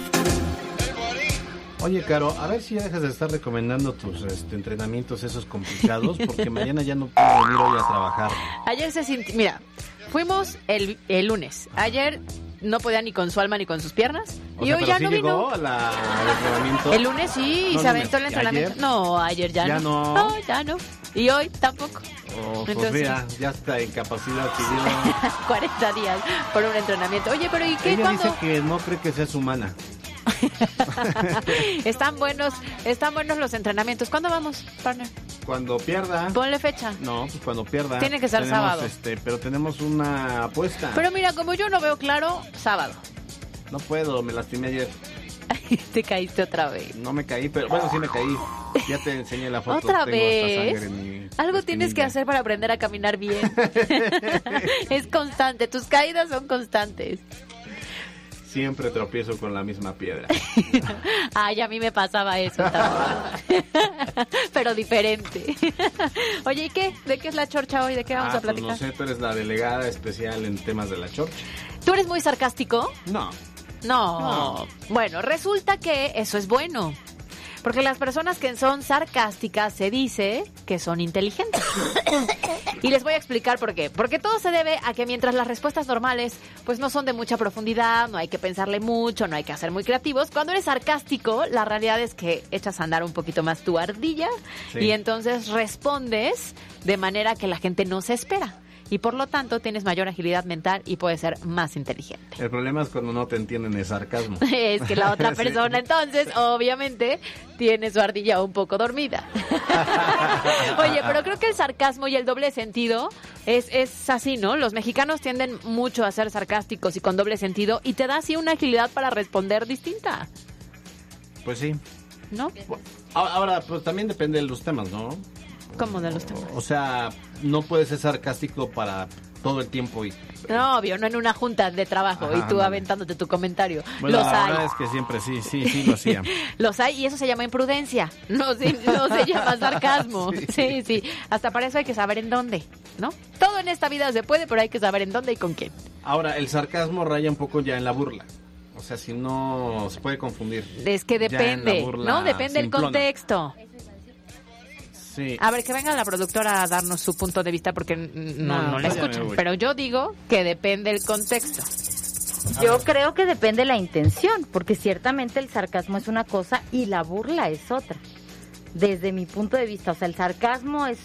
Oye, Caro, a ver si ya dejas de estar recomendando tus este, entrenamientos esos complicados, porque mañana ya no puedo venir hoy a trabajar. Ayer se sintió, mira, fuimos el, el lunes. Ayer no podía ni con su alma ni con sus piernas. O y sea, hoy ya sí no llegó vino. la- al entrenamiento. El lunes sí, y No, se aventó el lunes. ¿Y entrenamiento. ayer? No, ayer ya, Ya no. no. ya no. Y hoy tampoco. Oh, pues Entonces- mira, ya está incapacidad pidió. 40 días por un entrenamiento. Oye, pero ¿y qué? Ella ¿Cuándo? dice que no cree que seas humana. están buenos, están buenos los entrenamientos. ¿Cuándo vamos, partner? Cuando pierda. Ponle fecha. No, pues cuando pierda. Tiene que ser Tenemos, sábado. Este, pero tenemos una apuesta. Pero mira, como yo no veo claro, sábado. No puedo, me lastimé ayer. Te caíste otra vez. No me caí, pero bueno, sí me caí. Ya te enseñé la foto. ¿Otra Tengo vez? sangre en mi Algo tienes que hacer para aprender a caminar bien. es constante, tus caídas son constantes. Siempre tropiezo con la misma piedra. Ay, a mí me pasaba eso también. Pero diferente. Oye, ¿y qué? ¿De qué es la chorcha hoy? ¿De qué vamos Ah, a pues platicar? no sé, tú eres la delegada especial en temas de la chorcha. ¿Tú eres muy sarcástico? No. No. No. Bueno, resulta que eso es bueno. Porque las personas que son sarcásticas se dice que son inteligentes. y les voy a explicar por qué. Porque todo se debe a que mientras las respuestas normales pues no son de mucha profundidad, no hay que pensarle mucho, no hay que ser muy creativos, cuando eres sarcástico, la realidad es que echas a andar un poquito más tu ardilla Sí. y entonces respondes de manera que la gente no se espera. Y por lo tanto tienes mayor agilidad mental y puedes ser más inteligente. El problema es cuando no te entienden el sarcasmo. Es que la otra Sí. persona entonces, obviamente, tiene su ardilla un poco dormida. Oye, pero creo que el sarcasmo y el doble sentido es, es así, ¿no? Los mexicanos tienden mucho a ser sarcásticos y con doble sentido y te da así una agilidad para responder distinta, Pues sí. ¿no? Ahora, pues también depende de los temas, ¿no? Como de los temas. O sea, no puedes ser sarcástico para todo el tiempo y... No, obvio, no en una junta de trabajo Ajá, y tú aventándote tu comentario. Bueno, los la hay. verdad es que siempre sí, sí, sí lo hacía. Los hay y eso se llama imprudencia. No se, no se llama sarcasmo. Sí. sí, Hasta para eso hay que saber en dónde, ¿no? Todo en esta vida se puede, pero hay que saber en dónde y con quién. Ahora, el sarcasmo raya un poco ya en la burla. O sea, si no, se puede confundir. Es que depende, burla ¿no? Depende del contexto. Sí. A ver, que venga la productora a darnos su punto de vista porque no, No, no la pues escuchan. Pero yo digo que depende del contexto. Yo creo que depende de la intención, porque ciertamente el sarcasmo es una cosa y la burla es otra. Desde mi punto de vista, o sea, el sarcasmo es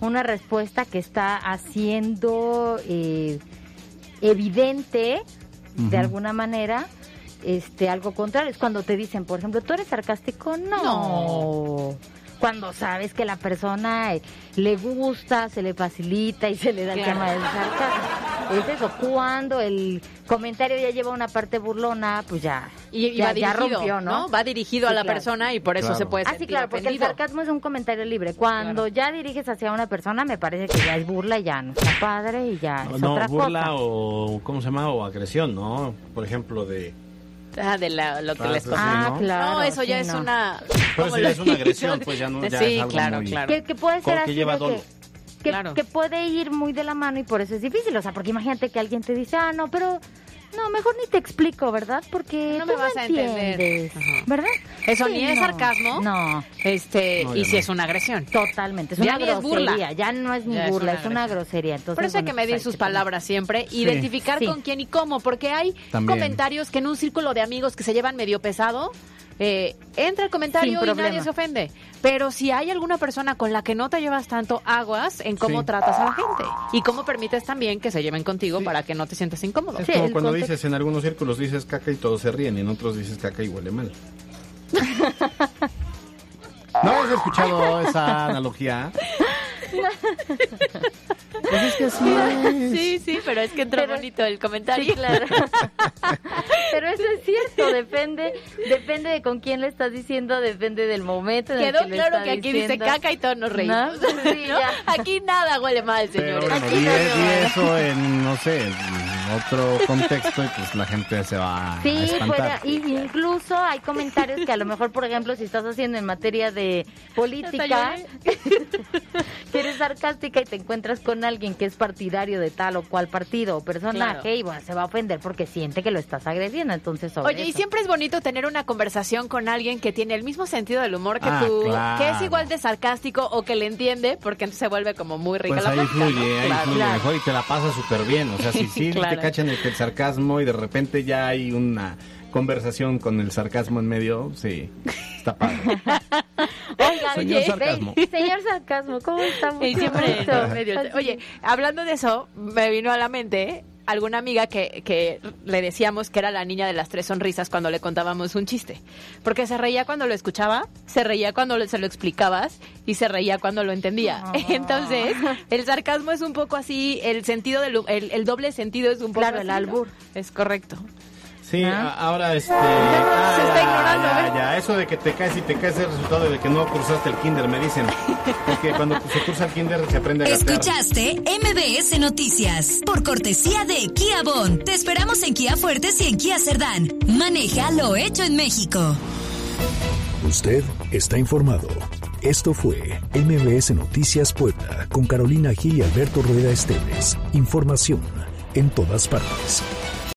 una respuesta que está haciendo eh, evidente, de alguna manera, este algo contrario. Es cuando te dicen, por ejemplo, ¿tú eres sarcástico? No. Cuando sabes que la persona eh, le gusta, se le facilita y se le da el Claro. tema del sarcasmo. Es eso, cuando el comentario ya lleva una parte burlona, pues ya, Y, y ya, va ya dirigido, rompió, ¿no? Va dirigido a la claro. persona y por eso Claro. se puede Ah, sentir sí, claro, porque el sarcasmo es un comentario libre. Cuando ya diriges hacia una persona, me parece que ya es burla y ya no está padre y ya es no, otra burla cosa. o, ¿cómo se llama? O agresión, ¿no? Por ejemplo, de... Ah, de la- lo que Ah, les sí, conté. ¿no? claro, No, eso ya sí, es no. una... Pero ¿cómo eso ya es una digo? agresión, pues ya no- ya sí, es algo claro, muy- claro. Que, que puede ser que así lleva de dolo. que, Claro. que puede ir muy de la mano y por eso es difícil. O sea, porque imagínate que alguien te dice, ah, no, pero no, mejor ni te explico, ¿verdad? Porque No tú me vas a entender. Ajá. ¿verdad? Eso Sí, ni es sarcasmo. No. Este, No, y si no. es una agresión. Totalmente, es Ya una ni es burla. grosería, ya no es ni Ya es burla, una es una grosería. Entonces, Por eso hay que pues medir hay sus palabras siempre, Sí. identificar Sí. con quién y cómo, porque hay También. comentarios que en un círculo de amigos que se llevan medio pesado, eh, entra el comentario Sin y problema. nadie se ofende. Pero si hay alguna persona con la que no te llevas tanto aguas en cómo Sí. tratas a la gente y cómo permites también que se lleven contigo para que no te sientas incómodo. Es Sí, como cuando contexto. dices en algunos círculos dices caca y todos se ríen y en otros dices caca y huele mal. ¿No has escuchado esa analogía? Pues es que así es. Sí, sí, pero es que entró Pero- bonito el comentario. Sí, claro. Pero eso es cierto, depende, depende de con quién le estás diciendo, depende del momento. En Quedó el que claro que aquí dice caca y todos nos reímos. ¿No? Sí, ¿no? Aquí nada huele mal, Pero señores. bueno, Aquí nada di huele mal. eso en, no sé, en otro contexto y pues la gente se va a Sí, espantar. puede, y incluso hay comentarios que a lo mejor, por ejemplo, si estás haciendo en materia de política, que eres sarcástica y te encuentras con alguien que es partidario de tal o cual partido o personaje, Claro. y bueno, se va a ofender porque siente que lo estás agrediendo, entonces sobre Oye, y siempre es bonito tener una conversación con alguien que tiene el mismo sentido del humor que Ah, tú, claro. que es igual de sarcástico o que le entiende, porque entonces se vuelve como muy rica Pues la ahí plática, ¿no? fluye, ahí Claro. fluye Claro. mejor y te la pasas súper bien. O sea, si sí Claro. te cachan el, el sarcasmo y de repente ya hay una conversación con el sarcasmo en medio, sí, está padre. Oigan, Señor oye, sarcasmo. señor sarcasmo, ¿cómo estamos? Y siempre en medio. Oye, hablando de eso, me vino a la mente alguna amiga que, que le decíamos que era la niña de las tres sonrisas cuando le contábamos un chiste. Porque se reía cuando lo escuchaba, se reía cuando se lo explicabas y se reía cuando lo entendía. Entonces, el sarcasmo es un poco así, el sentido del, el, el doble sentido es un poco Claro, el albur. Es correcto. Sí, a- ahora este... ah, Se está ya, ignorando, ya, eso de que te caes y te caes es el resultado de que no cruzaste el kinder, me dicen. Porque cuando se cruza el kinder se aprende a gatear. Escuchaste MBS Noticias por cortesía de Kia Bon. Te esperamos en Kia Fuertes y en Kia Cerdán. Maneja lo hecho en México. Usted está informado. Esto fue MBS Noticias Puebla con Carolina Gil y Alberto Rueda Esteves. Información en todas partes.